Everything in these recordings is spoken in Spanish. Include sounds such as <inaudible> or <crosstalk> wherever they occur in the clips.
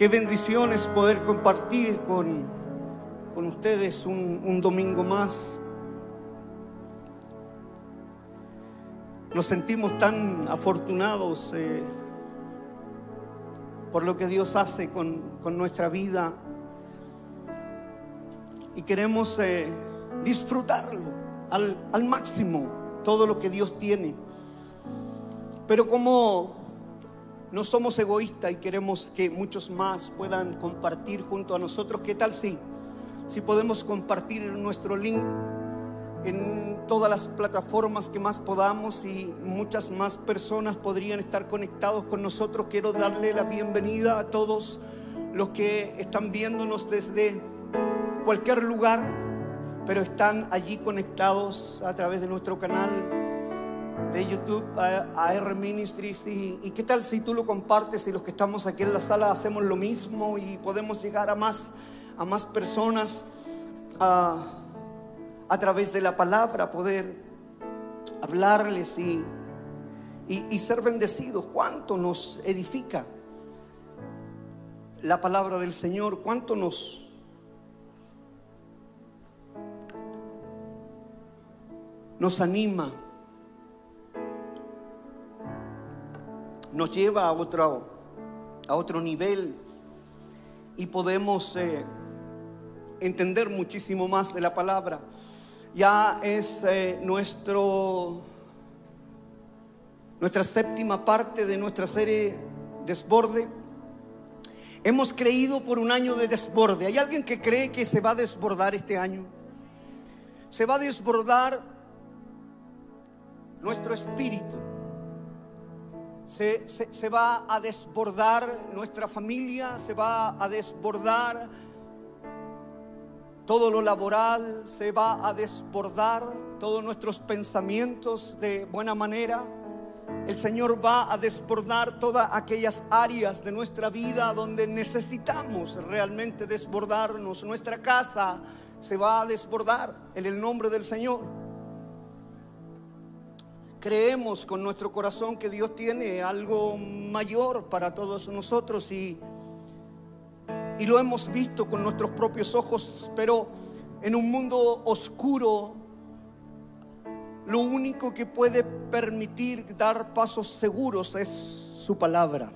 Qué bendiciones poder compartir con, con ustedes un, un domingo más. Nos sentimos tan afortunados eh, por lo que Dios hace con, con nuestra vida y queremos eh, disfrutarlo al, al máximo, todo lo que Dios tiene. Pero como no somos egoístas y queremos que muchos más puedan compartir junto a nosotros. ¿Qué tal si, si podemos compartir nuestro link en todas las plataformas que más podamos y muchas más personas podrían estar conectados con nosotros? Quiero darle la bienvenida a todos los que están viéndonos desde cualquier lugar, pero están allí conectados a través de nuestro canal de YouTube a, R Ministries y, qué tal si tú lo compartes y los que estamos aquí en la sala hacemos lo mismo y podemos llegar a más, a más personas a, a través de la palabra, poder hablarles y, y, y ser bendecidos. ¿Cuánto nos edifica la palabra del Señor? ¿Cuánto nos, nos anima? Nos lleva a otro, a otro nivel y podemos eh, entender muchísimo más de la palabra. Ya es eh, nuestro, nuestra séptima parte de nuestra serie Desborde. Hemos creído por un año de desborde. ¿Hay alguien que cree que se va a desbordar este año? Se va a desbordar nuestro espíritu se, va a desbordar nuestra familia, se va a desbordar todo lo laboral, se va a desbordar todos nuestros pensamientos de buena manera. El Señor va a desbordar todas aquellas áreas de nuestra vida donde necesitamos realmente desbordarnos. Nuestra casa se va a desbordar en el nombre del Señor creemos con nuestro corazón que Dios tiene algo mayor para todos nosotros y, y lo hemos visto con nuestros propios ojos, pero en un mundo oscuro, lo único que puede permitir dar pasos seguros es su palabra.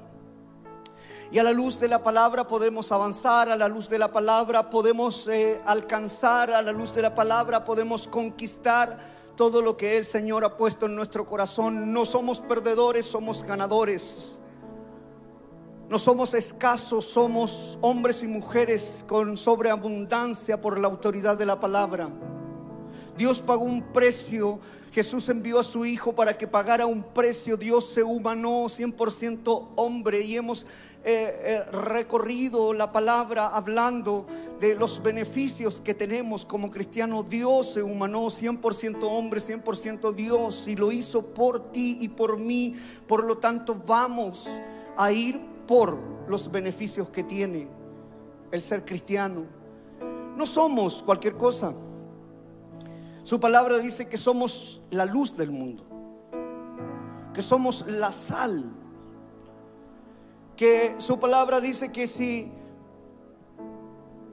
Y a la luz de la palabra podemos avanzar, a la luz de la palabra podemos eh, alcanzar, a la luz de la palabra podemos conquistar todo lo que el Señor ha puesto en nuestro corazón. No somos perdedores, somos ganadores. No somos escasos, somos hombres y mujeres con sobreabundancia por la autoridad de la palabra. Dios pagó un precio, Jesús envió a su Hijo para que pagara un precio, Dios se humanó 100% hombre y hemos eh, recorrido la palabra hablando de los beneficios que tenemos como cristianos. Dios se humanó 100% hombre, 100% Dios y lo hizo por ti y por mí. Por lo tanto, vamos a ir por los beneficios que tiene el ser cristiano. No somos cualquier cosa. Su palabra dice que somos la luz del mundo, que somos la sal que su palabra dice que si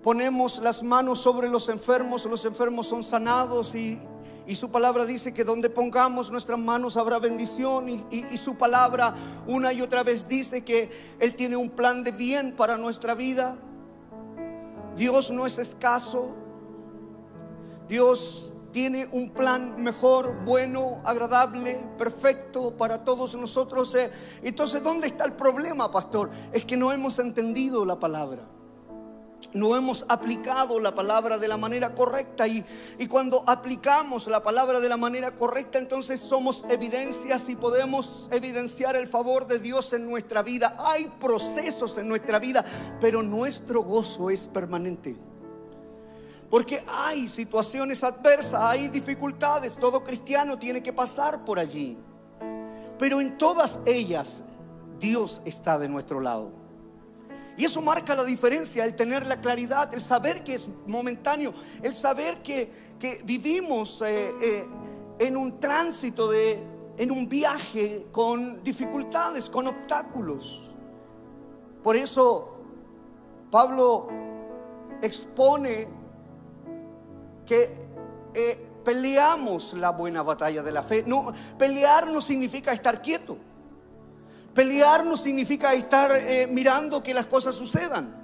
ponemos las manos sobre los enfermos, los enfermos son sanados y, su palabra dice que donde pongamos nuestras manos habrá bendición y, y, su palabra una y otra vez dice que Él tiene un plan de bien para nuestra vida. Dios no es escaso. Dios tiene un plan mejor, bueno, agradable, perfecto para todos nosotros. Eh. Entonces, ¿dónde está el problema, pastor? Es que no hemos entendido la palabra. No hemos aplicado la palabra de la manera correcta y, y cuando aplicamos la palabra de la manera correcta, entonces somos evidencias y podemos evidenciar el favor de Dios en nuestra vida. Hay procesos en nuestra vida, pero nuestro gozo es permanente. Porque hay situaciones adversas, hay dificultades, todo cristiano tiene que pasar por allí. Pero en todas ellas Dios está de nuestro lado. Y eso marca la diferencia, el tener la claridad, el saber que es momentáneo, el saber que, vivimos eh, eh, en un tránsito, de, en un viaje con dificultades, con obstáculos. Por eso Pablo expone que eh, peleamos la buena batalla de la fe. No, pelear no significa estar quieto. Pelear no significa estar eh, mirando que las cosas sucedan.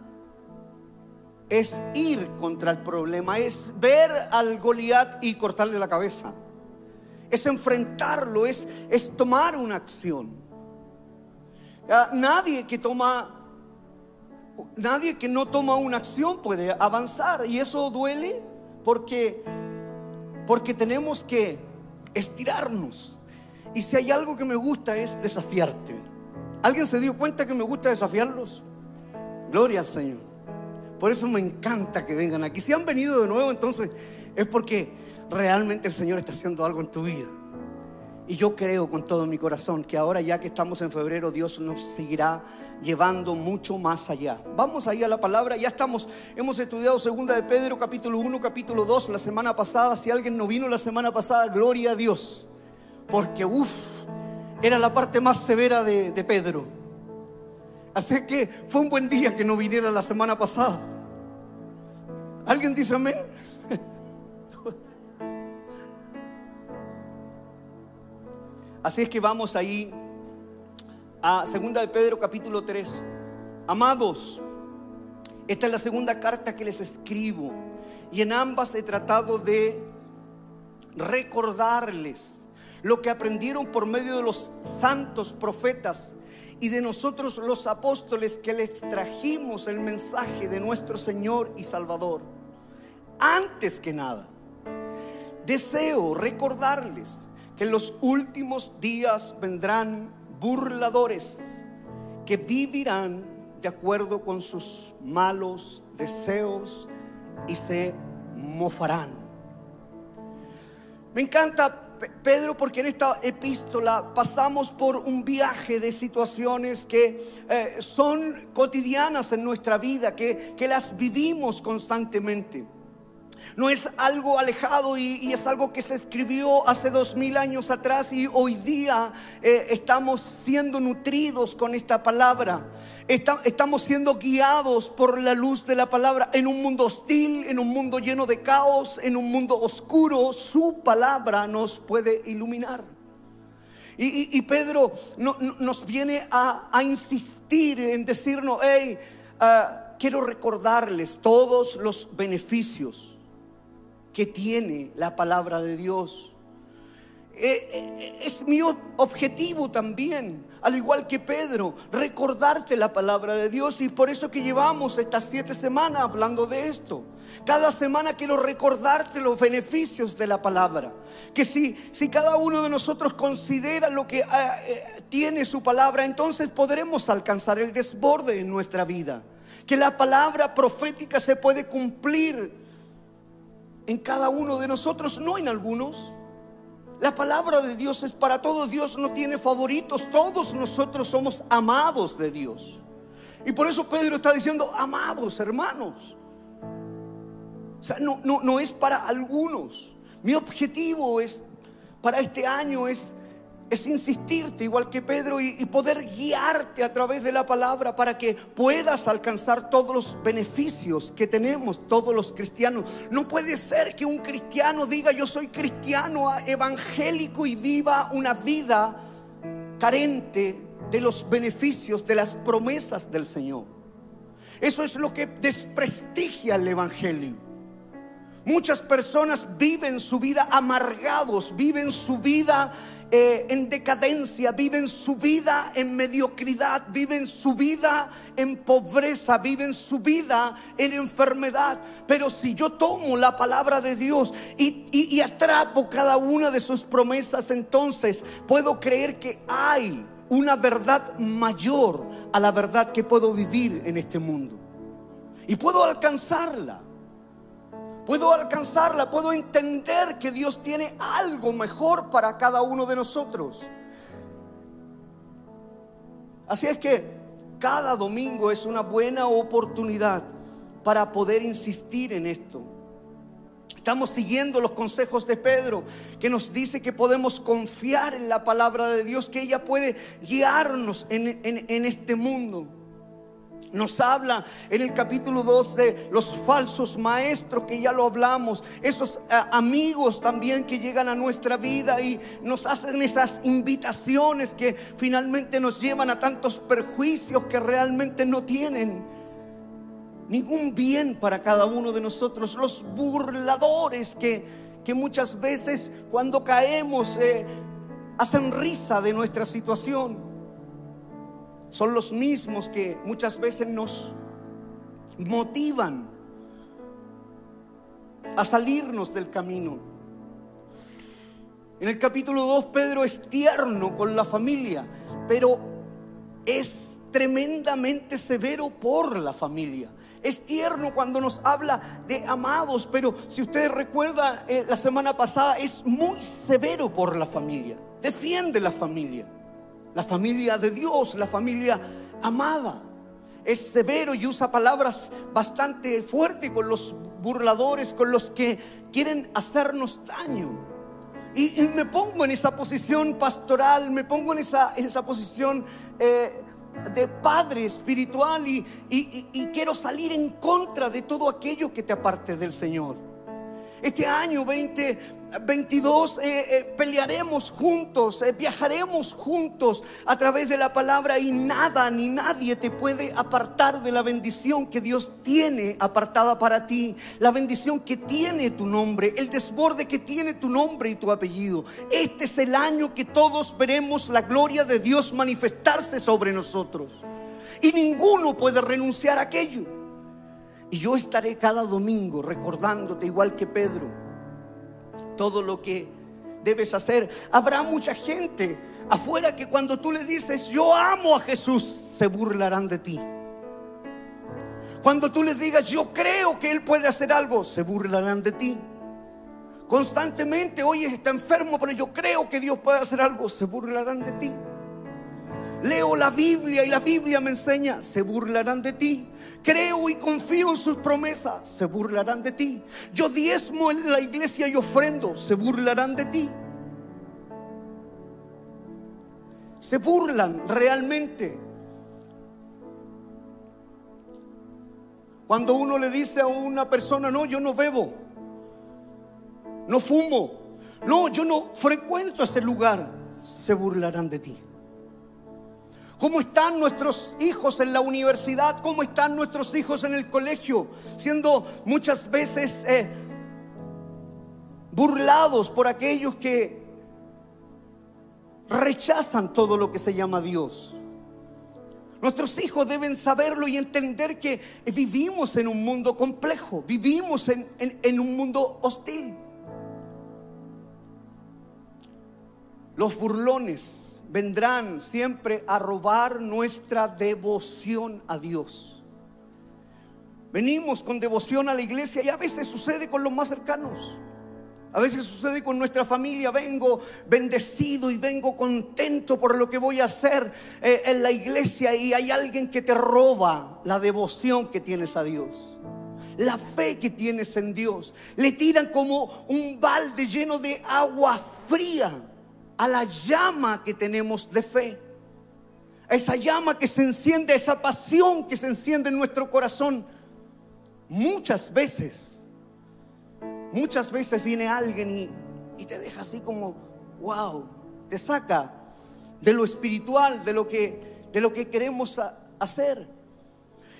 Es ir contra el problema, es ver al Goliat y cortarle la cabeza. Es enfrentarlo, es, es tomar una acción. Nadie que toma nadie que no toma una acción puede avanzar y eso duele porque porque tenemos que estirarnos. Y si hay algo que me gusta es desafiarte. ¿Alguien se dio cuenta que me gusta desafiarlos? Gloria al Señor. Por eso me encanta que vengan aquí. Si han venido de nuevo, entonces es porque realmente el Señor está haciendo algo en tu vida. Y yo creo con todo mi corazón que ahora ya que estamos en febrero, Dios nos seguirá llevando mucho más allá. Vamos ahí a la palabra, ya estamos, hemos estudiado segunda de Pedro, capítulo 1, capítulo 2, la semana pasada. Si alguien no vino la semana pasada, gloria a Dios. Porque, uff, era la parte más severa de, Pedro. Así que fue un buen día que no viniera la semana pasada. ¿Alguien dice amén? Así es que vamos ahí a segunda de Pedro capítulo 3. Amados, esta es la segunda carta que les escribo y en ambas he tratado de recordarles lo que aprendieron por medio de los santos profetas y de nosotros los apóstoles que les trajimos el mensaje de nuestro Señor y Salvador. Antes que nada, deseo recordarles que en los últimos días vendrán burladores que vivirán de acuerdo con sus malos deseos y se mofarán. Me encanta Pedro, porque en esta epístola pasamos por un viaje de situaciones que eh, son cotidianas en nuestra vida, que, que las vivimos constantemente no es algo alejado y, es algo que se escribió hace dos mil años atrás y hoy día eh, estamos siendo nutridos con esta palabra. estamos siendo guiados por la luz de la palabra en un mundo hostil, en un mundo lleno de caos, en un mundo oscuro. Su palabra nos puede iluminar. Y, Pedro nos viene a, insistir en decirnos, hey, ah, quiero recordarles todos los beneficios que tiene la palabra de Dios. Eh, eh, es mi objetivo también, al igual que Pedro, recordarte la palabra de Dios y por eso que llevamos estas siete semanas hablando de esto. Cada semana quiero recordarte los beneficios de la palabra. Que si, si cada uno de nosotros considera lo que eh, tiene su palabra, entonces podremos alcanzar el desborde en nuestra vida. Que la palabra profética se puede cumplir en cada uno de nosotros, no en algunos. La palabra de Dios es para todos. Dios no tiene favoritos. Todos nosotros somos amados de Dios. Y por eso Pedro está diciendo, amados hermanos. O sea, no, no, no es para algunos. Mi objetivo es, para este año es es insistirte igual que Pedro y, poder guiarte a través de la palabra para que puedas alcanzar todos los beneficios que tenemos todos los cristianos. No puede ser que un cristiano diga yo soy cristiano evangélico y viva una vida carente de los beneficios, de las promesas del Señor. Eso es lo que desprestigia el Evangelio. Muchas personas viven su vida amargados, viven su vida eh, en decadencia, viven su vida en mediocridad, viven su vida en pobreza, viven su vida en enfermedad. Pero si yo tomo la palabra de Dios y, y atrapo cada una de sus promesas, entonces puedo creer que hay una verdad mayor a la verdad que puedo vivir en este mundo. Y puedo alcanzarla puedo alcanzarla, puedo entender que Dios tiene algo mejor para cada uno de nosotros. Así es que cada domingo es una buena oportunidad para poder insistir en esto. Estamos siguiendo los consejos de Pedro, que nos dice que podemos confiar en la palabra de Dios, que ella puede guiarnos en, en este mundo. Nos habla en el capítulo 2 de los falsos maestros que ya lo hablamos, esos eh, amigos también que llegan a nuestra vida y nos hacen esas invitaciones que finalmente nos llevan a tantos perjuicios que realmente no tienen ningún bien para cada uno de nosotros, los burladores que, que muchas veces cuando caemos eh, hacen risa de nuestra situación son los mismos que muchas veces nos motivan a salirnos del camino. En el capítulo 2 Pedro es tierno con la familia, pero es tremendamente severo por la familia. Es tierno cuando nos habla de amados, pero si ustedes recuerdan eh, la semana pasada, es muy severo por la familia. Defiende la familia la familia de Dios, la familia amada. Es severo y usa palabras bastante fuertes con los burladores, con los que quieren hacernos daño. Y, me pongo en esa posición pastoral, me pongo en esa, esa posición eh, de padre espiritual y, y quiero salir en contra de todo aquello que te aparte del Señor. Este año 2022 eh, eh, pelearemos juntos, eh, viajaremos juntos a través de la palabra y nada ni nadie te puede apartar de la bendición que Dios tiene apartada para ti, la bendición que tiene tu nombre, el desborde que tiene tu nombre y tu apellido. Este es el año que todos veremos la gloria de Dios manifestarse sobre nosotros. Y ninguno puede renunciar a aquello. Y yo estaré cada domingo recordándote, igual que Pedro, todo lo que debes hacer. Habrá mucha gente afuera que cuando tú le dices, yo amo a Jesús, se burlarán de ti. Cuando tú les digas, yo creo que Él puede hacer algo, se burlarán de ti. Constantemente, oye, está enfermo, pero yo creo que Dios puede hacer algo, se burlarán de ti. Leo la Biblia y la Biblia me enseña, se burlarán de ti. Creo y confío en sus promesas, se burlarán de ti. Yo diezmo en la iglesia y ofrendo, se burlarán de ti. Se burlan realmente. Cuando uno le dice a una persona, no, yo no bebo, no fumo, no, yo no frecuento ese lugar, se burlarán de ti. ¿Cómo están nuestros hijos en la universidad? ¿Cómo están nuestros hijos en el colegio? Siendo muchas veces eh, burlados por aquellos que rechazan todo lo que se llama Dios. Nuestros hijos deben saberlo y entender que vivimos en un mundo complejo, vivimos en un mundo hostil. Los burlones vendrán siempre a robar nuestra devoción a Dios. Venimos con devoción a la iglesia y a veces sucede con los más cercanos. A veces sucede con nuestra familia, vengo bendecido y vengo contento por lo que voy a hacer eh, en la iglesia y hay alguien que te roba la devoción que tienes a Dios, la fe que tienes en Dios. Le tiran como un balde lleno de agua fría a la llama que tenemos de fe. A esa llama que se enciende, esa pasión que se enciende en nuestro corazón. Muchas veces, muchas veces viene alguien y, y te deja así como, wow, te saca de lo espiritual, de lo que, de lo que queremos hacer.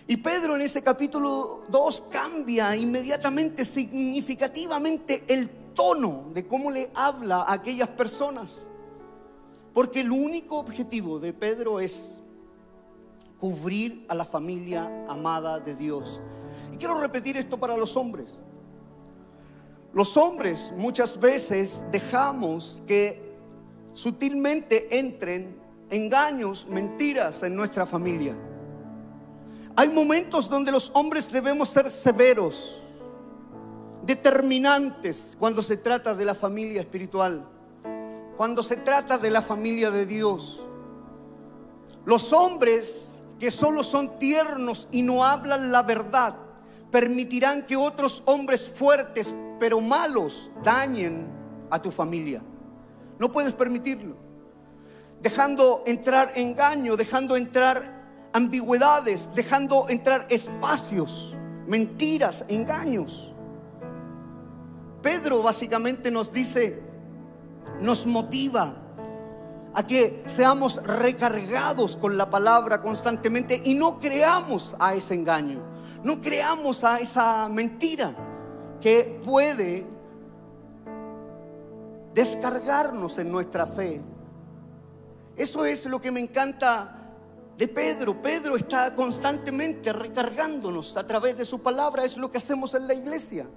Y Pedro en ese capítulo 2 cambia inmediatamente, significativamente el tono de cómo le habla a aquellas personas. Porque el único objetivo de Pedro es cubrir a la familia amada de Dios. Y quiero repetir esto para los hombres. Los hombres muchas veces dejamos que sutilmente entren engaños, mentiras en nuestra familia. Hay momentos donde los hombres debemos ser severos, determinantes cuando se trata de la familia espiritual cuando se trata de la familia de Dios. Los hombres que solo son tiernos y no hablan la verdad permitirán que otros hombres fuertes pero malos dañen a tu familia. No puedes permitirlo. Dejando entrar engaño, dejando entrar ambigüedades, dejando entrar espacios, mentiras, engaños. Pedro básicamente nos dice, nos motiva a que seamos recargados con la palabra constantemente y no creamos a ese engaño, no creamos a esa mentira que puede descargarnos en nuestra fe. Eso es lo que me encanta de Pedro. Pedro está constantemente recargándonos a través de su palabra, es lo que hacemos en la iglesia.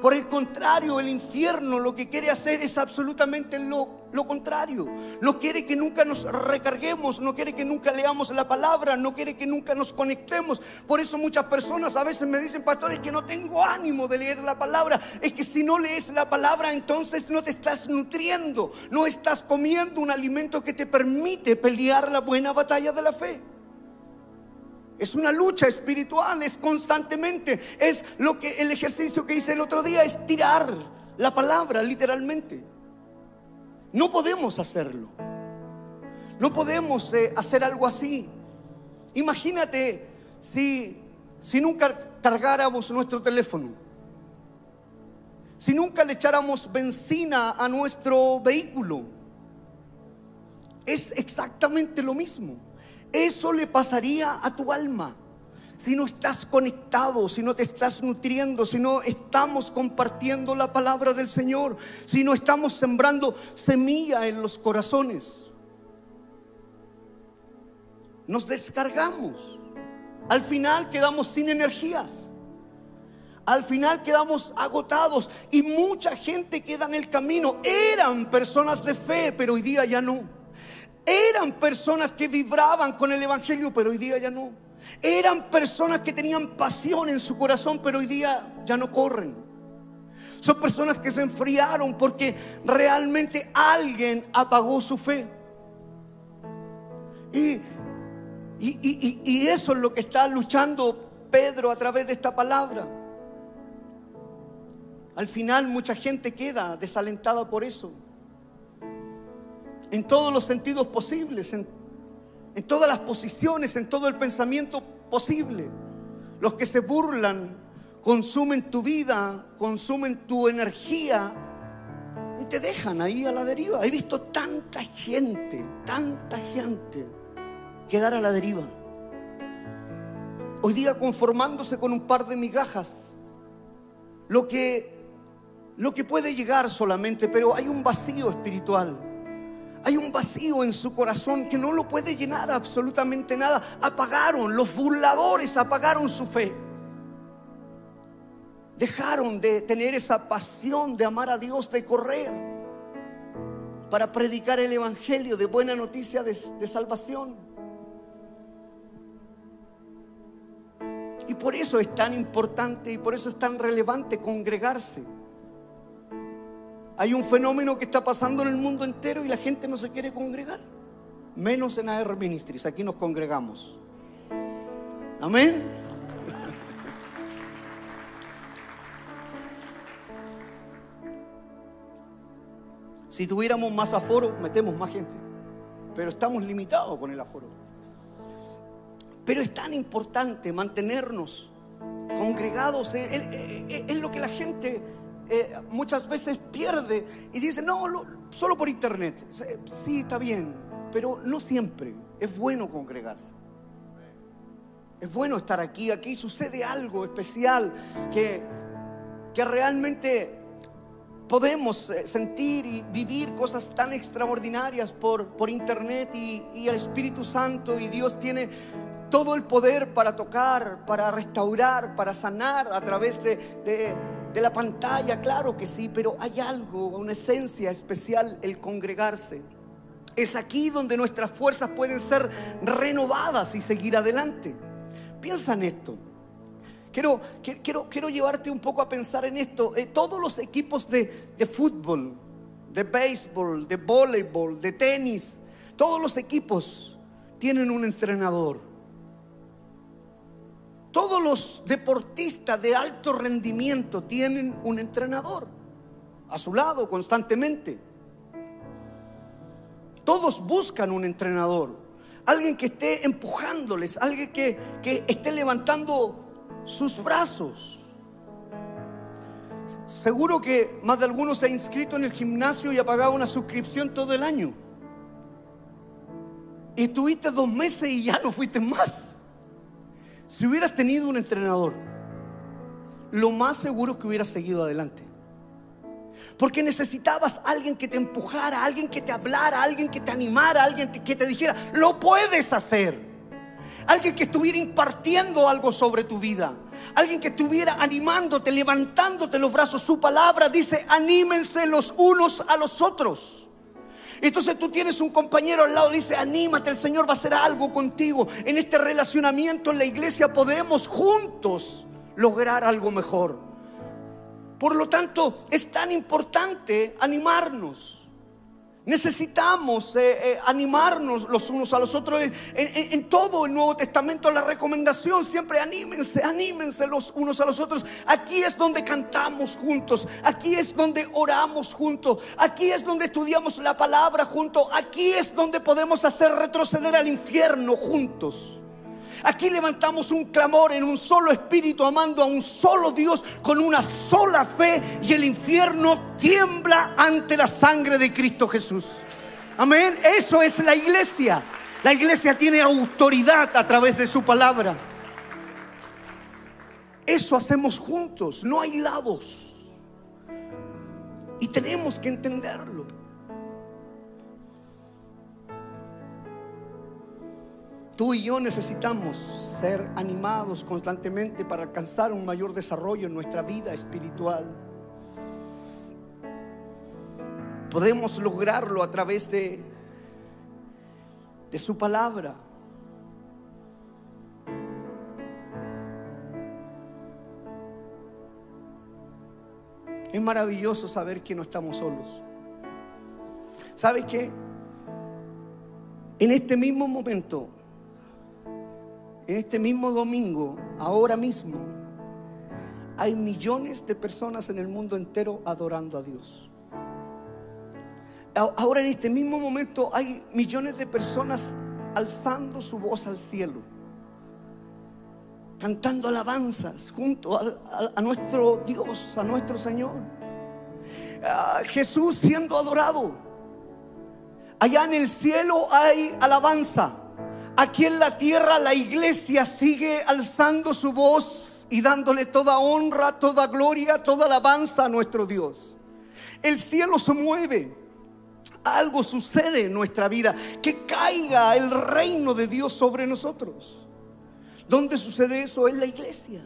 Por el contrario, el infierno lo que quiere hacer es absolutamente lo, lo, contrario. No quiere que nunca nos recarguemos, no quiere que nunca leamos la palabra, no quiere que nunca nos conectemos. Por eso muchas personas a veces me dicen, pastores, que no tengo ánimo de leer la palabra. Es que si no lees la palabra, entonces no te estás nutriendo, no estás comiendo un alimento que te permite pelear la buena batalla de la fe. Es una lucha espiritual, es constantemente. Es lo que el ejercicio que hice el otro día es tirar la palabra literalmente. No podemos hacerlo. No podemos eh, hacer algo así. Imagínate si, si nunca cargáramos nuestro teléfono, si nunca le echáramos benzina a nuestro vehículo. Es exactamente lo mismo. Eso le pasaría a tu alma. Si no estás conectado, si no te estás nutriendo, si no estamos compartiendo la palabra del Señor, si no estamos sembrando semilla en los corazones. Nos descargamos. Al final quedamos sin energías. Al final quedamos agotados y mucha gente queda en el camino. Eran personas de fe, pero hoy día ya no. Eran personas que vibraban con el Evangelio, pero hoy día ya no. Eran personas que tenían pasión en su corazón, pero hoy día ya no corren. Son personas que se enfriaron porque realmente alguien apagó su fe. Y, y, y eso es lo que está luchando Pedro a través de esta palabra. Al final mucha gente queda desalentada por eso en todos los sentidos posibles, en, todas las posiciones, en todo el pensamiento posible. Los que se burlan consumen tu vida, consumen tu energía y te dejan ahí a la deriva. He visto tanta gente, tanta gente quedar a la deriva. Hoy día conformándose con un par de migajas, lo que, lo que puede llegar solamente, pero hay un vacío espiritual. Hay un vacío en su corazón que no lo puede llenar absolutamente nada. Apagaron, los burladores apagaron su fe. Dejaron de tener esa pasión de amar a Dios, de correr para predicar el Evangelio de buena noticia de, de salvación. Y por eso es tan importante y por eso es tan relevante congregarse. Hay un fenómeno que está pasando en el mundo entero y la gente no se quiere congregar. Menos en AR Ministries, aquí nos congregamos. Amén. Si tuviéramos más aforo, metemos más gente. Pero estamos limitados con el aforo. Pero es tan importante mantenernos congregados. Es lo que la gente eh, muchas veces pierde y dice, no, solo por internet. Sí, está bien, pero no siempre. Es bueno congregarse. Es bueno estar aquí. Aquí sucede algo especial que, que realmente podemos eh, sentir y vivir cosas tan extraordinarias por, por internet y, el Espíritu Santo y Dios tiene todo el poder para tocar, para restaurar, para sanar a través de, de la pantalla, claro que sí, pero hay algo, una esencia especial, el congregarse. Es aquí donde nuestras fuerzas pueden ser renovadas y seguir adelante. Piensa en esto. Quiero, quiero, quiero llevarte un poco a pensar en esto. Eh, todos los equipos de, de fútbol, de béisbol, de voleibol, de tenis, todos los equipos tienen un entrenador. Todos los deportistas de alto rendimiento tienen un entrenador a su lado constantemente. Todos buscan un entrenador. alguien que esté empujándoles, alguien que, que esté levantando sus brazos. Seguro que más de algunos se ha inscrito en el gimnasio y ha pagado una suscripción todo el año. Y estuviste dos meses y ya no fuiste más. Si hubieras tenido un entrenador, lo más seguro es que hubieras seguido adelante. Porque necesitabas alguien que te empujara, alguien que te hablara, alguien que te animara, alguien que te dijera, lo puedes hacer. Alguien que estuviera impartiendo algo sobre tu vida. Alguien que estuviera animándote, levantándote los brazos. Su palabra dice, anímense los unos a los otros. Entonces tú tienes un compañero al lado, dice, anímate, el Señor va a hacer algo contigo. En este relacionamiento en la iglesia podemos juntos lograr algo mejor. Por lo tanto, es tan importante animarnos. Necesitamos eh, eh, animarnos los unos a los otros. En, todo el Nuevo Testamento la recomendación siempre anímense, anímense los unos a los otros. Aquí es donde cantamos juntos, aquí es donde oramos juntos, aquí es donde estudiamos la palabra juntos, aquí es donde podemos hacer retroceder al infierno juntos. Aquí levantamos un clamor en un solo espíritu, amando a un solo Dios con una sola fe y el infierno tiembla ante la sangre de Cristo Jesús. Amén. Eso es la iglesia. La iglesia tiene autoridad a través de su palabra. Eso hacemos juntos, no hay lados. Y tenemos que entenderlo. Tú y yo necesitamos ser animados constantemente para alcanzar un mayor desarrollo en nuestra vida espiritual. Podemos lograrlo a través de, de su palabra. Es maravilloso saber que no estamos solos. ¿Sabe qué? En este mismo momento en este mismo domingo, ahora mismo, hay millones de personas en el mundo entero adorando a Dios. Ahora en este mismo momento hay millones de personas alzando su voz al cielo, cantando alabanzas junto a, nuestro Dios, a nuestro Señor. Jesús siendo adorado. Allá en el cielo hay alabanza. Aquí en la tierra la iglesia sigue alzando su voz y dándole toda honra, toda gloria, toda alabanza a nuestro Dios. El cielo se mueve. Algo sucede en nuestra vida. Que caiga el reino de Dios sobre nosotros. ¿Dónde sucede eso? En la iglesia.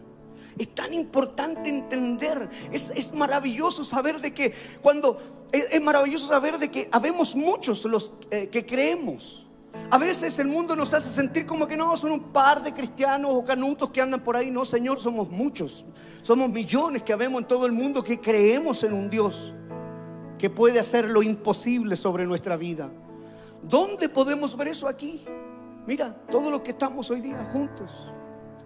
Es tan importante entender. Es, maravilloso saber de que cuando... Es, maravilloso saber de que habemos muchos los eh, que creemos a veces el mundo nos hace sentir como que no, son un par de cristianos o canutos que andan por ahí. No, Señor, somos muchos. Somos millones que vemos en todo el mundo que creemos en un Dios que puede hacer lo imposible sobre nuestra vida. ¿Dónde podemos ver eso aquí? Mira, todos los que estamos hoy día juntos.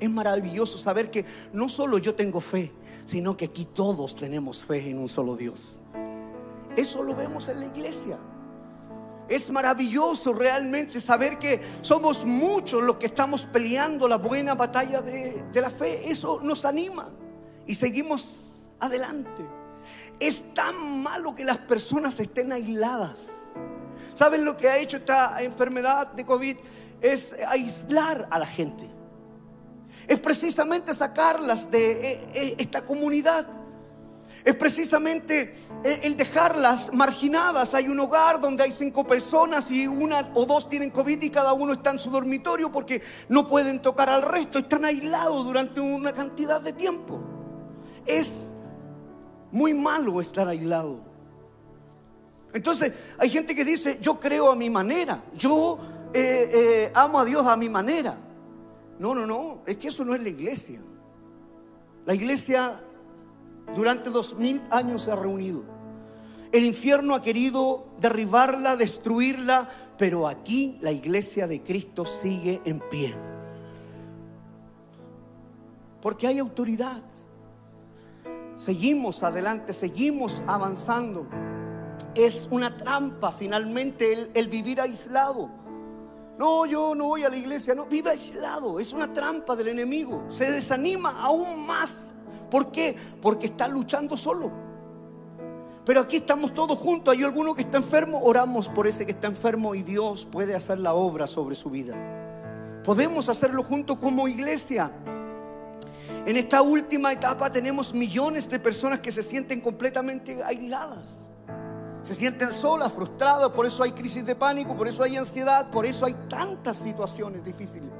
Es maravilloso saber que no solo yo tengo fe, sino que aquí todos tenemos fe en un solo Dios. Eso lo vemos en la iglesia. Es maravilloso realmente saber que somos muchos los que estamos peleando la buena batalla de, la fe. Eso nos anima y seguimos adelante. Es tan malo que las personas estén aisladas. ¿Saben lo que ha hecho esta enfermedad de COVID? Es aislar a la gente. Es precisamente sacarlas de eh, eh, esta comunidad es precisamente el dejarlas marginadas. Hay un hogar donde hay cinco personas y una o dos tienen COVID y cada uno está en su dormitorio porque no pueden tocar al resto, están aislados durante una cantidad de tiempo. Es muy malo estar aislado. Entonces, hay gente que dice, yo creo a mi manera, yo eh, eh, amo a Dios a mi manera. No, no, no, es que eso no es la iglesia. La iglesia durante dos mil años se ha reunido. El infierno ha querido derribarla, destruirla, pero aquí la iglesia de Cristo sigue en pie. Porque hay autoridad. Seguimos adelante, seguimos avanzando. Es una trampa finalmente el, vivir aislado. no, yo no voy a la iglesia, no, vive aislado, es una trampa del enemigo, se desanima aún más. ¿Por qué? Porque está luchando solo. Pero aquí estamos todos juntos, hay alguno que está enfermo, oramos por ese que está enfermo y Dios puede hacer la obra sobre su vida. Podemos hacerlo juntos como iglesia. En esta última etapa tenemos millones de personas que se sienten completamente aisladas. Se sienten solas, frustradas, por eso hay crisis de pánico, por eso hay ansiedad, por eso hay tantas situaciones difíciles.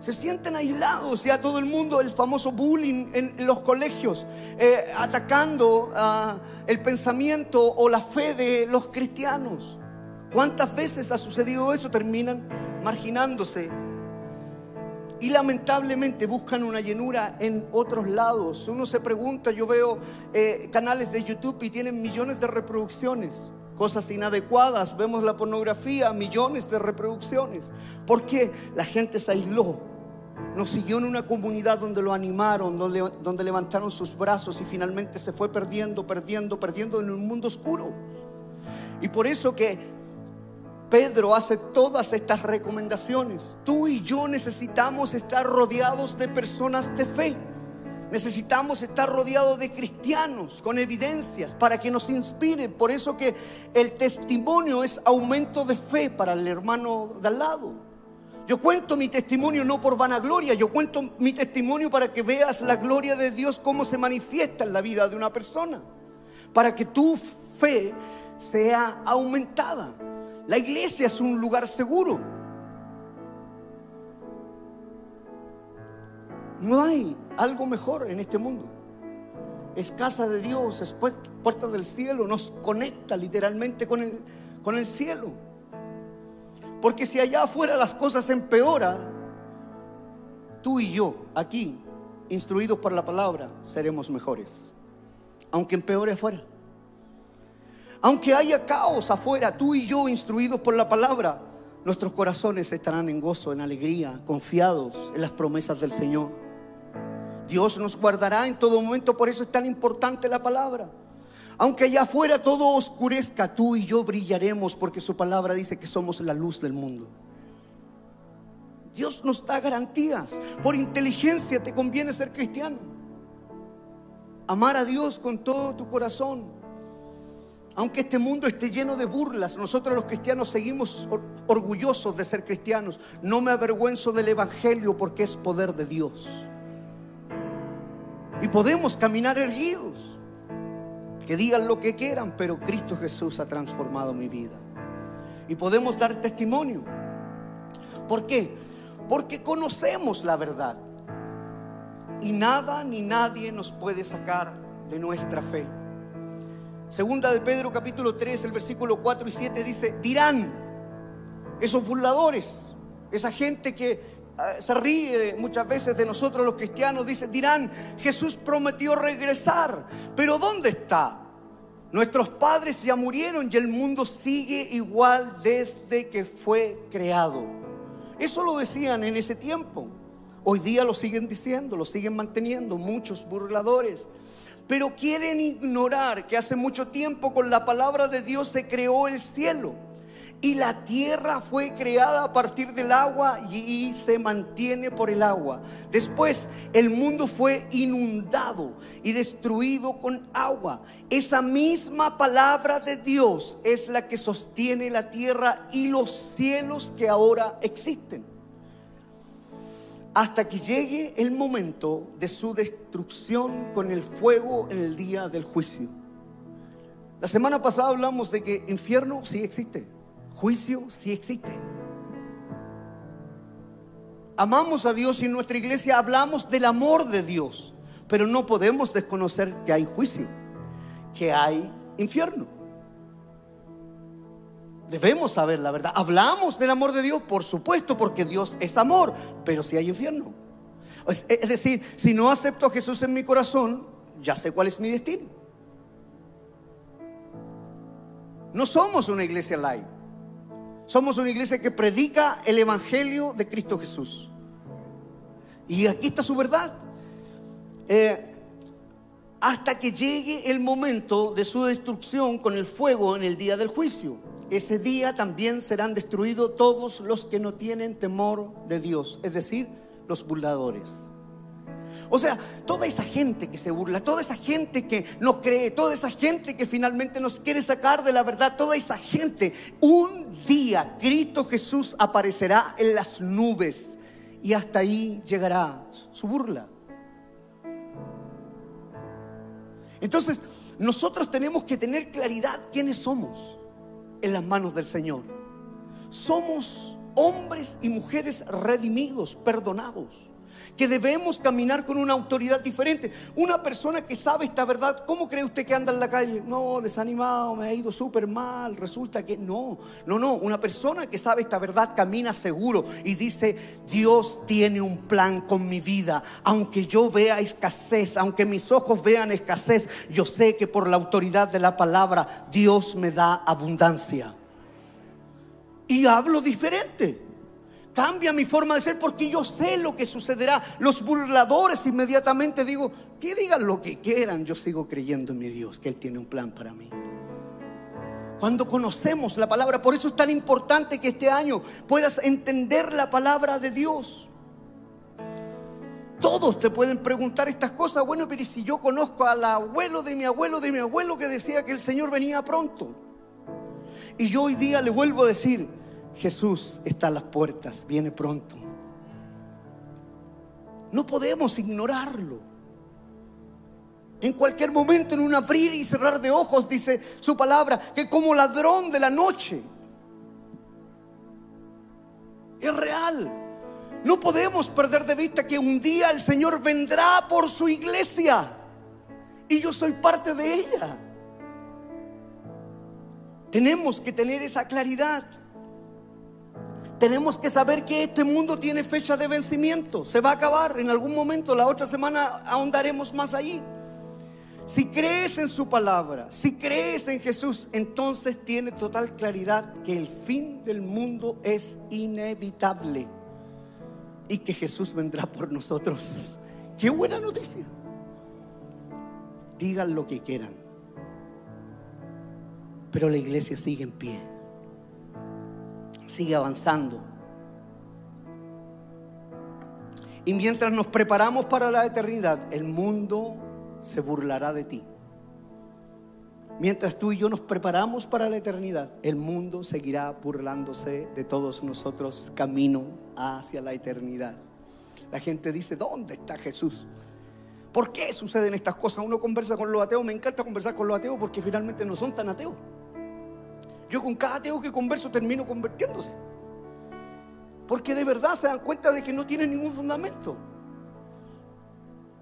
Se sienten aislados, ya todo el mundo, el famoso bullying en, los colegios, eh, atacando ah, el pensamiento o la fe de los cristianos. ¿Cuántas veces ha sucedido eso? Terminan marginándose y lamentablemente buscan una llenura en otros lados. Uno se pregunta, yo veo eh, canales de YouTube y tienen millones de reproducciones, cosas inadecuadas, vemos la pornografía, millones de reproducciones. ¿Por qué? La gente se aisló, no siguió en una comunidad donde lo animaron, donde, donde levantaron sus brazos y finalmente se fue perdiendo, perdiendo, perdiendo en un mundo oscuro. Y por eso que Pedro hace todas estas recomendaciones. Tú y yo necesitamos estar rodeados de personas de fe. Necesitamos estar rodeados de cristianos con evidencias para que nos inspiren. Por eso que el testimonio es aumento de fe para el hermano de al lado. Yo cuento mi testimonio no por vanagloria, yo cuento mi testimonio para que veas la gloria de Dios cómo se manifiesta en la vida de una persona. Para que tu fe sea aumentada. La iglesia es un lugar seguro. No hay algo mejor en este mundo. Es casa de Dios, es puerta del cielo, nos conecta literalmente con el, con el cielo. Porque si allá afuera las cosas empeoran, tú y yo, aquí, instruidos por la palabra, seremos mejores. Aunque empeore afuera. Aunque haya caos afuera, tú y yo, instruidos por la palabra, nuestros corazones estarán en gozo, en alegría, confiados en las promesas del Señor. Dios nos guardará en todo momento, por eso es tan importante la palabra. Aunque allá afuera todo oscurezca, tú y yo brillaremos porque su palabra dice que somos la luz del mundo. Dios nos da garantías. Por inteligencia te conviene ser cristiano. Amar a Dios con todo tu corazón, aunque este mundo esté lleno de burlas, nosotros los cristianos seguimos orgullosos de ser cristianos. No me avergüenzo del Evangelio porque es poder de Dios. Y podemos caminar erguidos. Que digan lo que quieran, pero Cristo Jesús ha transformado mi vida. Y podemos dar testimonio. ¿Por qué? Porque conocemos la verdad. Y nada ni nadie nos puede sacar de nuestra fe. Segunda de Pedro capítulo 3, el versículo 4 y 7 dice, dirán esos burladores, esa gente que se ríe muchas veces de nosotros los cristianos, dice, dirán, Jesús prometió regresar, pero ¿dónde está? Nuestros padres ya murieron y el mundo sigue igual desde que fue creado. Eso lo decían en ese tiempo. Hoy día lo siguen diciendo, lo siguen manteniendo muchos burladores pero quieren ignorar que hace mucho tiempo con la palabra de Dios se creó el cielo y la tierra fue creada a partir del agua y se mantiene por el agua. Después el mundo fue inundado y destruido con agua. Esa misma palabra de Dios es la que sostiene la tierra y los cielos que ahora existen hasta que llegue el momento de su destrucción con el fuego en el día del juicio. La semana pasada hablamos de que infierno sí existe, juicio sí existe. Amamos a Dios y en nuestra iglesia hablamos del amor de Dios, pero no podemos desconocer que hay juicio, que hay infierno. Debemos saber la verdad. Hablamos del amor de Dios, por supuesto, porque Dios es amor, pero si hay infierno. Es decir, si no acepto a Jesús en mi corazón, ya sé cuál es mi destino. No somos una iglesia light. Somos una iglesia que predica el Evangelio de Cristo Jesús. Y aquí está su verdad. Eh, hasta que llegue el momento de su destrucción con el fuego en el día del juicio. ese día también serán destruidos todos los que no tienen temor de Dios, es decir, los burladores. O sea, toda esa gente que se burla, toda esa gente que no cree, toda esa gente que finalmente nos quiere sacar de la verdad, toda esa gente, un día Cristo Jesús aparecerá en las nubes y hasta ahí llegará su burla. Entonces, nosotros tenemos que tener claridad quiénes somos en las manos del Señor. Somos hombres y mujeres redimidos, perdonados que debemos caminar con una autoridad diferente. Una persona que sabe esta verdad, ¿cómo cree usted que anda en la calle? No, desanimado, me ha ido súper mal, resulta que no, no, no, una persona que sabe esta verdad camina seguro y dice, Dios tiene un plan con mi vida, aunque yo vea escasez, aunque mis ojos vean escasez, yo sé que por la autoridad de la palabra Dios me da abundancia. Y hablo diferente. Cambia mi forma de ser porque yo sé lo que sucederá. Los burladores inmediatamente digo, que digan lo que quieran, yo sigo creyendo en mi Dios, que Él tiene un plan para mí. Cuando conocemos la palabra, por eso es tan importante que este año puedas entender la palabra de Dios. Todos te pueden preguntar estas cosas, bueno, pero si yo conozco al abuelo de mi abuelo, de mi abuelo que decía que el Señor venía pronto? Y yo hoy día le vuelvo a decir, Jesús está a las puertas, viene pronto. No podemos ignorarlo. En cualquier momento, en un abrir y cerrar de ojos, dice su palabra, que como ladrón de la noche. Es real. No podemos perder de vista que un día el Señor vendrá por su iglesia. Y yo soy parte de ella. Tenemos que tener esa claridad. Tenemos que saber que este mundo tiene fecha de vencimiento, se va a acabar en algún momento, la otra semana ahondaremos más allí. Si crees en su palabra, si crees en Jesús, entonces tiene total claridad que el fin del mundo es inevitable y que Jesús vendrá por nosotros. Qué buena noticia. Digan lo que quieran, pero la iglesia sigue en pie sigue avanzando. Y mientras nos preparamos para la eternidad, el mundo se burlará de ti. Mientras tú y yo nos preparamos para la eternidad, el mundo seguirá burlándose de todos nosotros camino hacia la eternidad. La gente dice, ¿dónde está Jesús? ¿Por qué suceden estas cosas? Uno conversa con los ateos, me encanta conversar con los ateos porque finalmente no son tan ateos. Yo con cada ateo que converso termino convirtiéndose. Porque de verdad se dan cuenta de que no tienen ningún fundamento.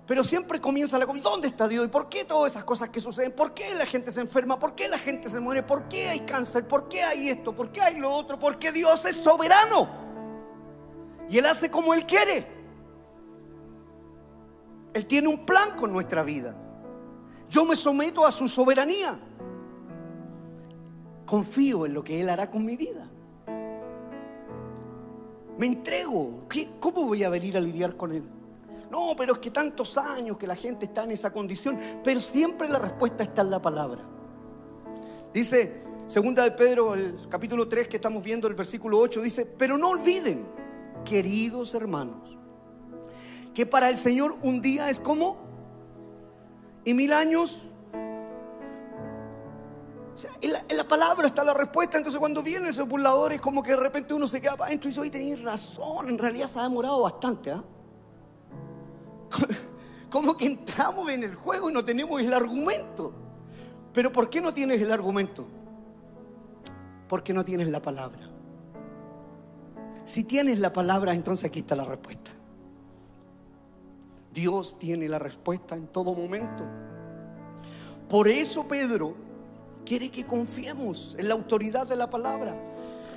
Pero siempre comienza la comida. ¿Dónde está Dios? ¿Y por qué todas esas cosas que suceden? ¿Por qué la gente se enferma? ¿Por qué la gente se muere? ¿Por qué hay cáncer? ¿Por qué hay esto? ¿Por qué hay lo otro? Porque Dios es soberano. Y Él hace como Él quiere. Él tiene un plan con nuestra vida. Yo me someto a su soberanía confío en lo que Él hará con mi vida. Me entrego. ¿Cómo voy a venir a lidiar con Él? No, pero es que tantos años que la gente está en esa condición, pero siempre la respuesta está en la palabra. Dice, segunda de Pedro, el capítulo 3 que estamos viendo, el versículo 8, dice, pero no olviden, queridos hermanos, que para el Señor un día es como, y mil años en, la, palabra está la respuesta. Entonces, cuando vienen esos burladores, como que de repente uno se queda para adentro y dice, oye, tenéis razón. En realidad se ha demorado bastante. ¿ah? <laughs> Como que entramos en el juego y no tenemos el argumento. Pero ¿por qué no tienes el argumento? Porque no tienes la palabra. Si tienes la palabra, entonces aquí está la respuesta. Dios tiene la respuesta en todo momento. Por eso Pedro quiere que confiemos en la autoridad de la palabra.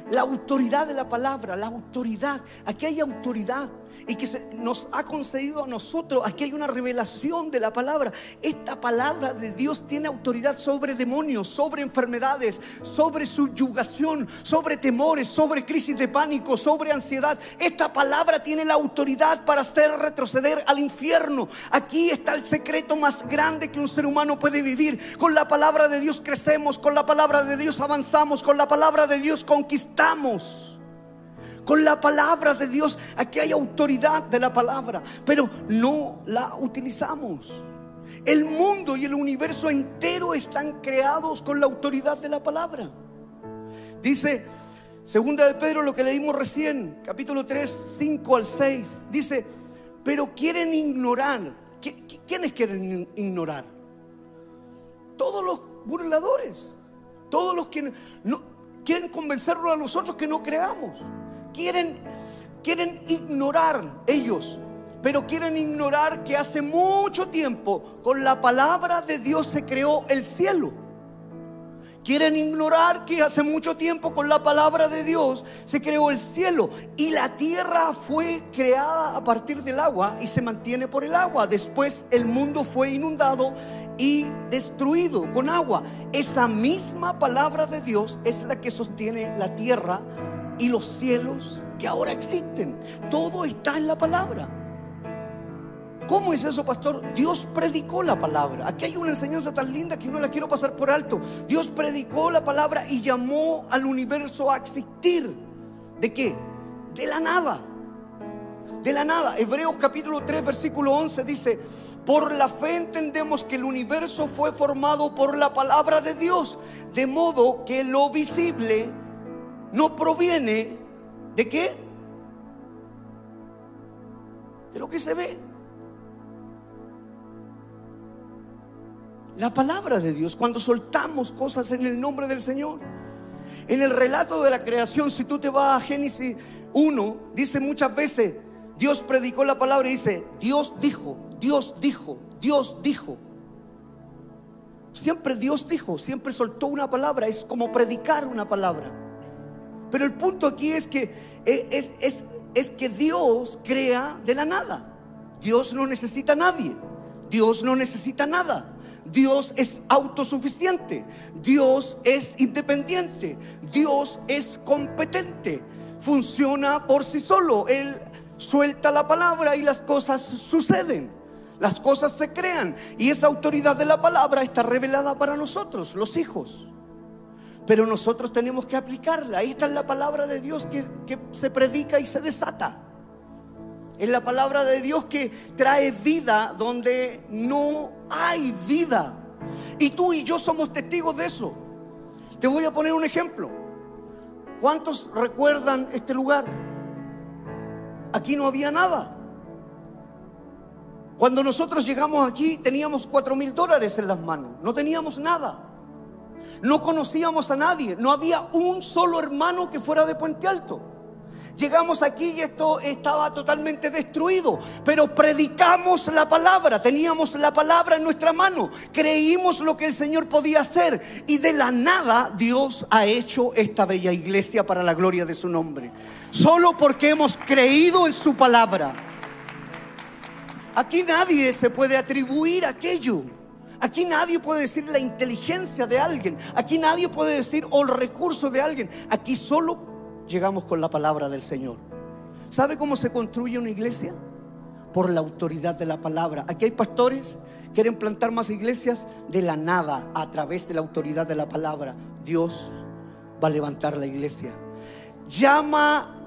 La autoridad de la palabra, la autoridad. Aquí hay autoridad y que se nos ha concedido a nosotros. Aquí hay una revelación de la palabra. Esta palabra de Dios tiene autoridad sobre demonios, sobre enfermedades, sobre subyugación, sobre temores, sobre crisis de pánico, sobre ansiedad. Esta palabra tiene la autoridad para hacer retroceder al infierno. Aquí está el secreto más grande que un ser humano puede vivir. Con la palabra de Dios crecemos, con la palabra de Dios avanzamos, con la palabra de Dios conquistamos con la palabra de Dios. Aquí hay autoridad de la palabra, pero no la utilizamos. El mundo y el universo entero están creados con la autoridad de la palabra. Dice, segunda de Pedro, lo que leímos recién, capítulo 3, 5 al 6, dice, pero quieren ignorar. ¿Quiénes quieren ignorar? Todos los burladores, todos los que no, quieren convencernos a nosotros que no creamos. Quieren, quieren ignorar ellos, pero quieren ignorar que hace mucho tiempo con la palabra de Dios se creó el cielo. Quieren ignorar que hace mucho tiempo con la palabra de Dios se creó el cielo y la tierra fue creada a partir del agua y se mantiene por el agua. Después el mundo fue inundado y destruido con agua. Esa misma palabra de Dios es la que sostiene la tierra y los cielos que ahora existen. Todo está en la palabra. ¿Cómo es eso, pastor? Dios predicó la palabra. Aquí hay una enseñanza tan linda que no la quiero pasar por alto. Dios predicó la palabra y llamó al universo a existir. ¿De qué? De la nada. De la nada. Hebreos capítulo 3, versículo 11 dice, por la fe entendemos que el universo fue formado por la palabra de Dios, de modo que lo visible no proviene de qué? De lo que se ve. La palabra de Dios, cuando soltamos cosas en el nombre del Señor. En el relato de la creación, si tú te vas a Génesis 1, dice muchas veces, Dios predicó la palabra y dice, Dios dijo, Dios dijo, Dios dijo. Siempre Dios dijo, siempre soltó una palabra, es como predicar una palabra. Pero el punto aquí es que, eh, es, es, es que Dios crea de la nada. Dios no necesita a nadie. Dios no necesita nada. Dios es autosuficiente. Dios es independiente. Dios es competente. Funciona por sí solo. Él suelta la palabra y las cosas suceden. Las cosas se crean. Y esa autoridad de la palabra está revelada para nosotros, los hijos pero nosotros tenemos que aplicarla. Ahí está la palabra de Dios que, que se predica y se desata. Es la palabra de Dios que trae vida donde no hay vida. Y tú y yo somos testigos de eso. Te voy a poner un ejemplo. ¿Cuántos recuerdan este lugar? Aquí no había nada. Cuando nosotros llegamos aquí teníamos cuatro mil dólares en las manos, no teníamos nada. No conocíamos a nadie, no había un solo hermano que fuera de Puente Alto. Llegamos aquí y esto estaba totalmente destruido, pero predicamos la palabra, teníamos la palabra en nuestra mano, creímos lo que el Señor podía hacer. Y de la nada Dios ha hecho esta bella iglesia para la gloria de su nombre, solo porque hemos creído en su palabra. Aquí nadie se puede atribuir aquello. Aquí nadie puede decir la inteligencia de alguien. Aquí nadie puede decir o el recurso de alguien. Aquí solo llegamos con la palabra del Señor. ¿Sabe cómo se construye una iglesia? Por la autoridad de la palabra. Aquí hay pastores quieren plantar más iglesias de la nada a través de la autoridad de la palabra. Dios va a levantar la iglesia. Llama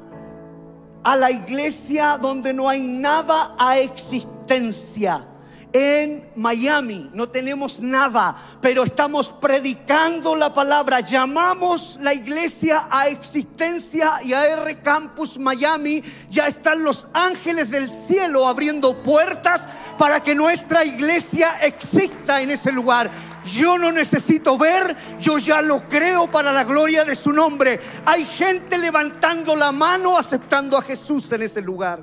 a la iglesia donde no hay nada a existencia en Miami, no tenemos nada, pero estamos predicando la palabra. Llamamos la iglesia a existencia y a R Campus Miami. Ya están los ángeles del cielo abriendo puertas para que nuestra iglesia exista en ese lugar. Yo no necesito ver, yo ya lo creo para la gloria de su nombre. Hay gente levantando la mano aceptando a Jesús en ese lugar.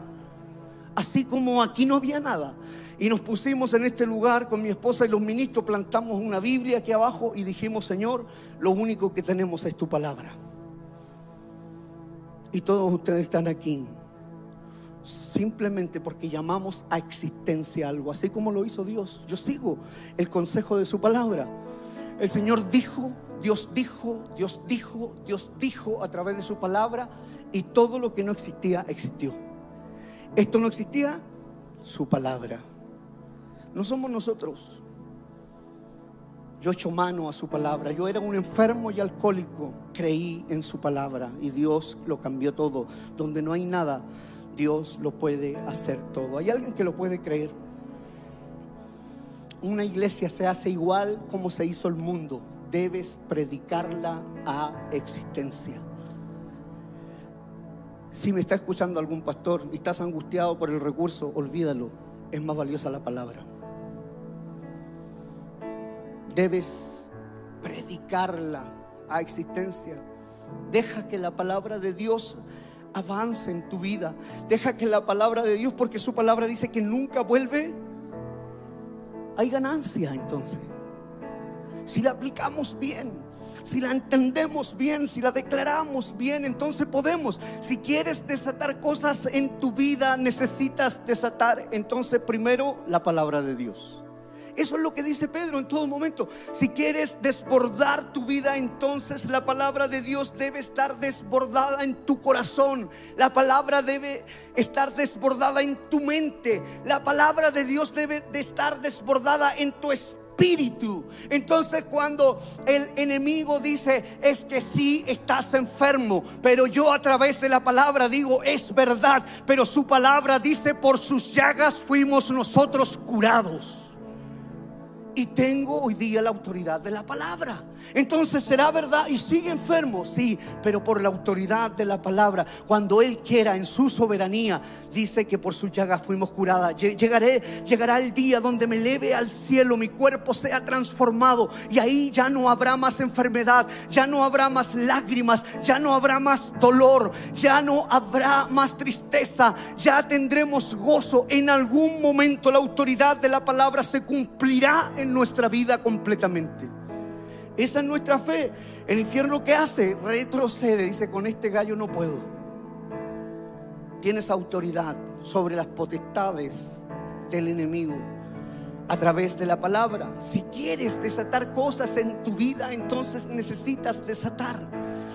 Así como aquí no había nada, y nos pusimos en este lugar con mi esposa y los ministros, plantamos una Biblia aquí abajo y dijimos, Señor, lo único que tenemos es tu palabra. Y todos ustedes están aquí simplemente porque llamamos a existencia algo, así como lo hizo Dios. Yo sigo el consejo de su palabra. El Señor dijo, Dios dijo, Dios dijo, Dios dijo a través de su palabra y todo lo que no existía existió. Esto no existía, su palabra. No somos nosotros. Yo echo mano a su palabra. Yo era un enfermo y alcohólico. Creí en su palabra y Dios lo cambió todo. Donde no hay nada, Dios lo puede hacer todo. ¿Hay alguien que lo puede creer? Una iglesia se hace igual como se hizo el mundo. Debes predicarla a existencia. Si me está escuchando algún pastor y estás angustiado por el recurso, olvídalo. Es más valiosa la palabra debes predicarla a existencia. Deja que la palabra de Dios avance en tu vida. Deja que la palabra de Dios, porque su palabra dice que nunca vuelve, hay ganancia entonces. Si la aplicamos bien, si la entendemos bien, si la declaramos bien, entonces podemos. Si quieres desatar cosas en tu vida, necesitas desatar entonces primero la palabra de Dios. Eso es lo que dice Pedro en todo momento. Si quieres desbordar tu vida, entonces la palabra de Dios debe estar desbordada en tu corazón. La palabra debe estar desbordada en tu mente. La palabra de Dios debe de estar desbordada en tu espíritu. Entonces cuando el enemigo dice, es que sí estás enfermo, pero yo a través de la palabra digo, es verdad, pero su palabra dice, por sus llagas fuimos nosotros curados. Y tengo hoy día la autoridad de la palabra. Entonces será verdad y sigue enfermo, sí, pero por la autoridad de la palabra. Cuando Él quiera en su soberanía, dice que por sus llagas fuimos curadas. Llegaré, llegará el día donde me eleve al cielo, mi cuerpo sea transformado y ahí ya no habrá más enfermedad, ya no habrá más lágrimas, ya no habrá más dolor, ya no habrá más tristeza, ya tendremos gozo. En algún momento la autoridad de la palabra se cumplirá en nuestra vida completamente. Esa es nuestra fe. El infierno que hace retrocede, dice, con este gallo no puedo. Tienes autoridad sobre las potestades del enemigo a través de la palabra. Si quieres desatar cosas en tu vida, entonces necesitas desatar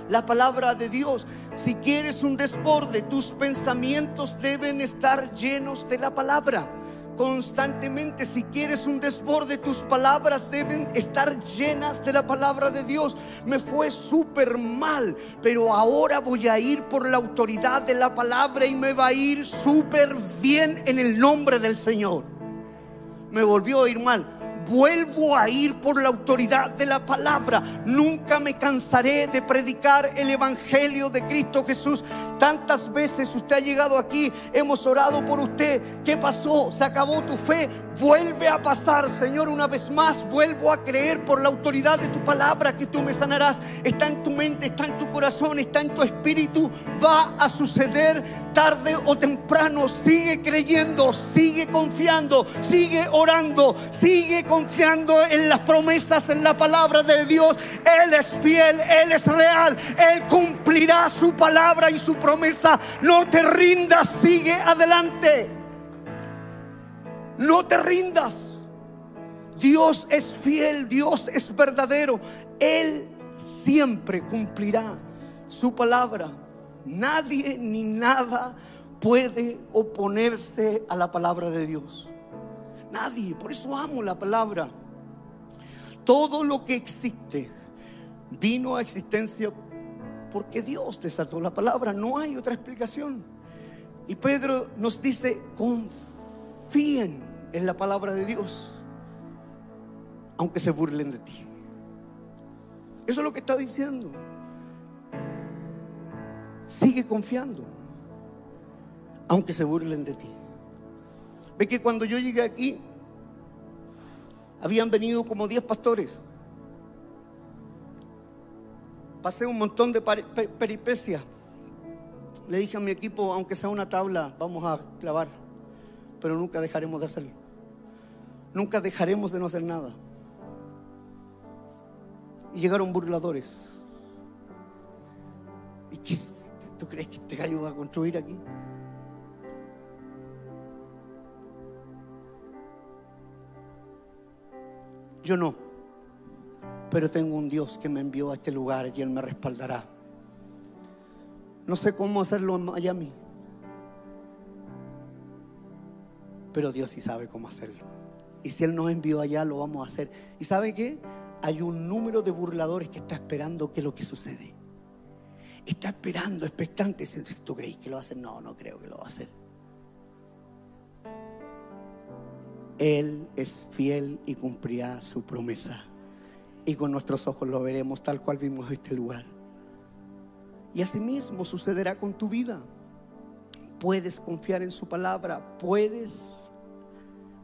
la palabra de Dios. Si quieres un desborde, tus pensamientos deben estar llenos de la palabra constantemente. Si quieres un desborde, tus palabras deben estar llenas de la palabra de Dios. Me fue súper mal, pero ahora voy a ir por la autoridad de la palabra y me va a ir súper bien en el nombre del Señor. Me volvió a ir mal vuelvo a ir por la autoridad de la palabra. Nunca me cansaré de predicar el Evangelio de Cristo Jesús. Tantas veces usted ha llegado aquí, hemos orado por usted. ¿Qué pasó? ¿Se acabó tu fe? Vuelve a pasar, Señor, una vez más. Vuelvo a creer por la autoridad de tu palabra que tú me sanarás. Está en tu mente, está en tu corazón, está en tu espíritu. Va a suceder tarde o temprano. Sigue creyendo, sigue confiando, sigue orando, sigue confiando en las promesas, en la palabra de Dios. Él es fiel, Él es real, Él cumplirá su palabra y su promesa. No te rindas, sigue adelante. No te rindas. Dios es fiel, Dios es verdadero. Él siempre cumplirá su palabra. Nadie ni nada puede oponerse a la palabra de Dios. Nadie. Por eso amo la palabra. Todo lo que existe vino a existencia porque Dios desató la palabra. No hay otra explicación. Y Pedro nos dice, confíen en la palabra de Dios, aunque se burlen de ti. Eso es lo que está diciendo. Sigue confiando, aunque se burlen de ti. Ve que cuando yo llegué aquí, habían venido como 10 pastores. Pasé un montón de peripecias. Le dije a mi equipo, aunque sea una tabla, vamos a clavar, pero nunca dejaremos de hacerlo. Nunca dejaremos de no hacer nada. Y llegaron burladores. Y ¿Tú crees que este gallo a construir aquí? Yo no. Pero tengo un Dios que me envió a este lugar y Él me respaldará. No sé cómo hacerlo en Miami. Pero Dios sí sabe cómo hacerlo. Y si Él nos envió allá, lo vamos a hacer. ¿Y sabe qué? Hay un número de burladores que está esperando que lo que sucede. Está esperando, expectante. ¿Tú crees que lo va a hacer? No, no creo que lo va a hacer. Él es fiel y cumplirá su promesa. Y con nuestros ojos lo veremos tal cual vimos este lugar. Y asimismo sucederá con tu vida. Puedes confiar en su palabra, puedes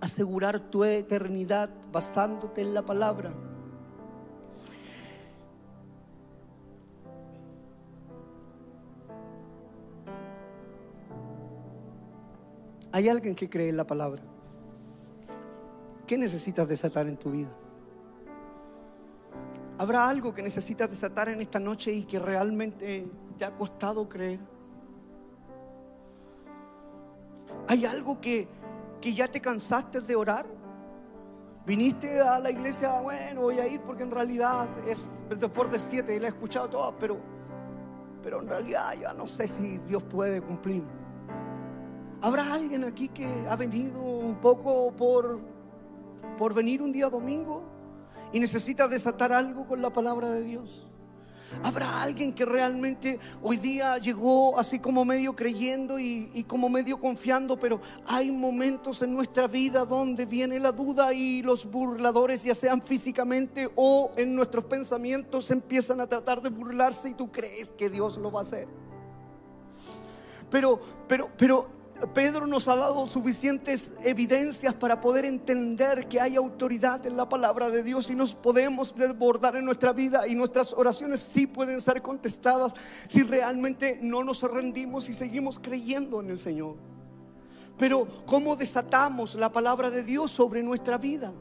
asegurar tu eternidad basándote en la palabra. ¿Hay alguien que cree en la palabra? ¿Qué necesitas desatar en tu vida? ¿Habrá algo que necesitas desatar en esta noche y que realmente te ha costado creer? ¿Hay algo que, que ya te cansaste de orar? Viniste a la iglesia, bueno, voy a ir porque en realidad es después de siete y la he escuchado toda, pero, pero en realidad ya no sé si Dios puede cumplir. ¿Habrá alguien aquí que ha venido un poco por por venir un día domingo y necesita desatar algo con la palabra de Dios. Habrá alguien que realmente hoy día llegó así como medio creyendo y, como medio confiando, pero hay momentos en nuestra vida donde viene la duda y los burladores, ya sean físicamente o en nuestros pensamientos, empiezan a tratar de burlarse y tú crees que Dios lo va a hacer. Pero, pero, pero Pedro nos ha dado suficientes evidencias para poder entender que hay autoridad en la palabra de Dios y nos podemos desbordar en nuestra vida y nuestras oraciones sí pueden ser contestadas si realmente no nos rendimos y seguimos creyendo en el Señor. Pero ¿cómo desatamos la palabra de Dios sobre nuestra vida?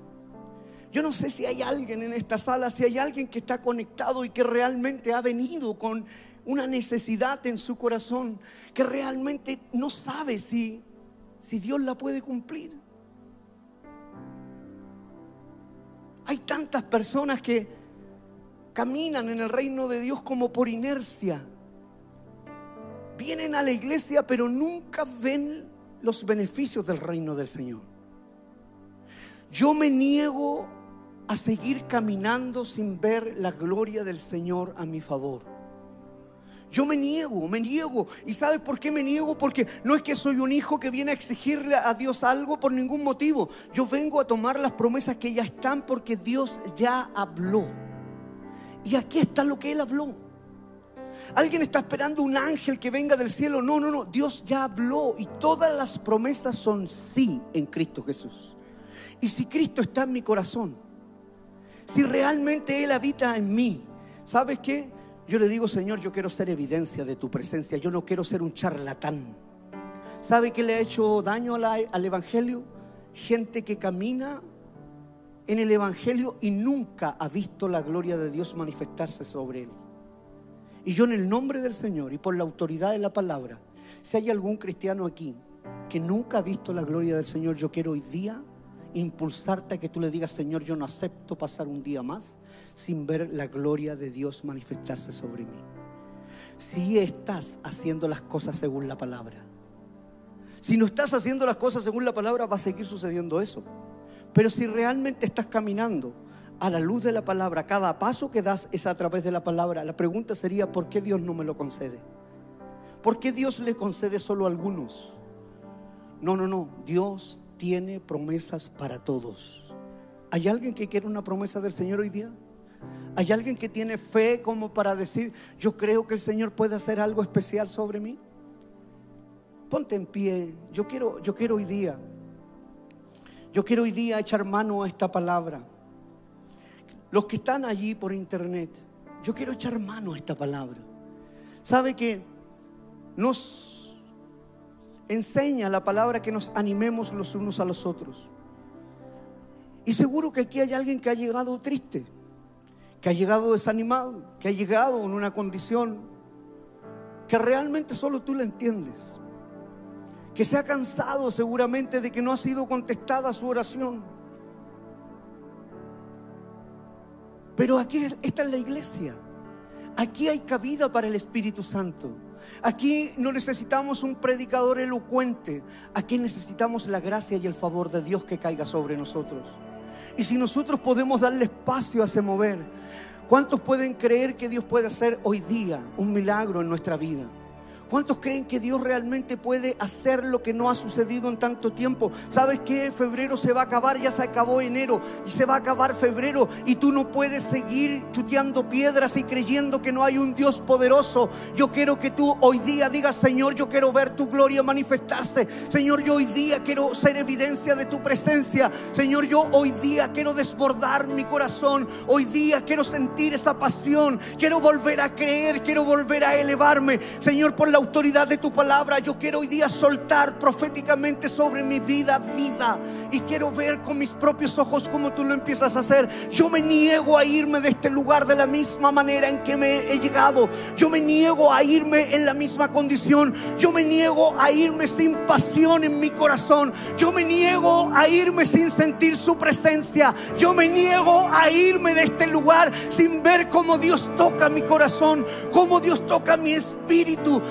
Yo no sé si hay alguien en esta sala, si hay alguien que está conectado y que realmente ha venido con una necesidad en su corazón que realmente no sabe si, si Dios la puede cumplir. Hay tantas personas que caminan en el reino de Dios como por inercia. Vienen a la iglesia pero nunca ven los beneficios del reino del Señor. Yo me niego a seguir caminando sin ver la gloria del Señor a mi favor. Yo me niego, me niego. ¿Y sabes por qué me niego? Porque no es que soy un hijo que viene a exigirle a Dios algo por ningún motivo. Yo vengo a tomar las promesas que ya están porque Dios ya habló. Y aquí está lo que Él habló. Alguien está esperando un ángel que venga del cielo. No, no, no. Dios ya habló y todas las promesas son sí en Cristo Jesús. Y si Cristo está en mi corazón, si realmente Él habita en mí, ¿sabes qué? Yo le digo, Señor, yo quiero ser evidencia de tu presencia, yo no quiero ser un charlatán. ¿Sabe qué le ha hecho daño al Evangelio? Gente que camina en el Evangelio y nunca ha visto la gloria de Dios manifestarse sobre él. Y yo en el nombre del Señor y por la autoridad de la palabra, si hay algún cristiano aquí que nunca ha visto la gloria del Señor, yo quiero hoy día impulsarte a que tú le digas, Señor, yo no acepto pasar un día más sin ver la gloria de Dios manifestarse sobre mí. Si estás haciendo las cosas según la palabra. Si no estás haciendo las cosas según la palabra, va a seguir sucediendo eso. Pero si realmente estás caminando a la luz de la palabra, cada paso que das es a través de la palabra, la pregunta sería, ¿por qué Dios no me lo concede? ¿Por qué Dios le concede solo a algunos? No, no, no. Dios tiene promesas para todos. ¿Hay alguien que quiere una promesa del Señor hoy día? ¿Hay alguien que tiene fe como para decir, yo creo que el Señor puede hacer algo especial sobre mí? Ponte en pie. Yo quiero, yo quiero hoy día, yo quiero hoy día echar mano a esta palabra. Los que están allí por internet, yo quiero echar mano a esta palabra. ¿Sabe que nos enseña la palabra que nos animemos los unos a los otros? Y seguro que aquí hay alguien que ha llegado triste que ha llegado desanimado, que ha llegado en una condición que realmente solo tú la entiendes. Que se ha cansado seguramente de que no ha sido contestada su oración. Pero aquí esta es la iglesia. Aquí hay cabida para el Espíritu Santo. Aquí no necesitamos un predicador elocuente. Aquí necesitamos la gracia y el favor de Dios que caiga sobre nosotros. Y si nosotros podemos darle espacio a ese mover, ¿cuántos pueden creer que Dios puede hacer hoy día un milagro en nuestra vida? ¿Cuántos creen que Dios realmente puede hacer lo que no ha sucedido en tanto tiempo? ¿Sabes qué? Febrero se va a acabar, ya se acabó enero y se va a acabar febrero y tú no puedes seguir chuteando piedras y creyendo que no hay un Dios poderoso. Yo quiero que tú hoy día digas, Señor, yo quiero ver tu gloria manifestarse. Señor, yo hoy día quiero ser evidencia de tu presencia. Señor, yo hoy día quiero desbordar mi corazón. Hoy día quiero sentir esa pasión. Quiero volver a creer, quiero volver a elevarme. Señor, por la autoridad de tu palabra, yo quiero hoy día soltar proféticamente sobre mi vida vida y quiero ver con mis propios ojos cómo tú lo empiezas a hacer. Yo me niego a irme de este lugar de la misma manera en que me he llegado. Yo me niego a irme en la misma condición. Yo me niego a irme sin pasión en mi corazón. Yo me niego a irme sin sentir su presencia. Yo me niego a irme de este lugar sin ver cómo Dios toca mi corazón, cómo Dios toca mi espíritu,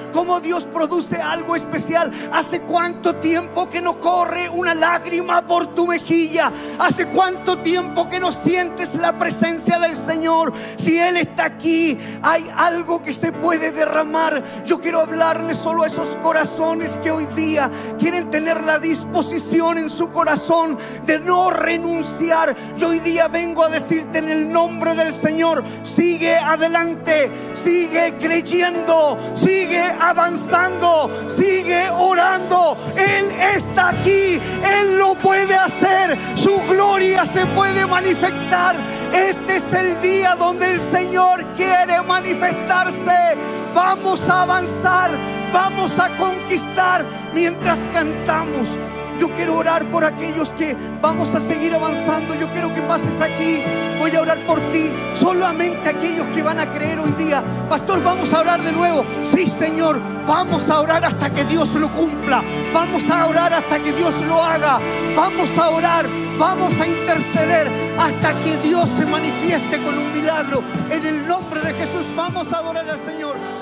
Dios produce algo especial. ¿Hace cuánto tiempo que no corre una lágrima por tu mejilla? ¿Hace cuánto tiempo que no sientes la presencia del Señor? Si Él está aquí, hay algo que se puede derramar. Yo quiero hablarle solo a esos corazones que hoy día quieren tener la disposición en su corazón de no renunciar. Yo hoy día vengo a decirte en el nombre del Señor, sigue adelante, sigue creyendo, sigue avanzando, sigue orando. Él está aquí, Él lo puede hacer, su gloria se puede manifestar. Este es el día donde el Señor quiere manifestarse. Vamos a avanzar, vamos a conquistar mientras cantamos. Yo quiero orar por aquellos que vamos a seguir avanzando. Yo quiero que pases aquí. Voy a orar por ti. Solamente aquellos que van a creer hoy día. Pastor, vamos a orar de nuevo. Sí, Señor. Vamos a orar hasta que Dios lo cumpla. Vamos a orar hasta que Dios lo haga. Vamos a orar. Vamos a interceder hasta que Dios se manifieste con un milagro. En el nombre de Jesús vamos a adorar al Señor.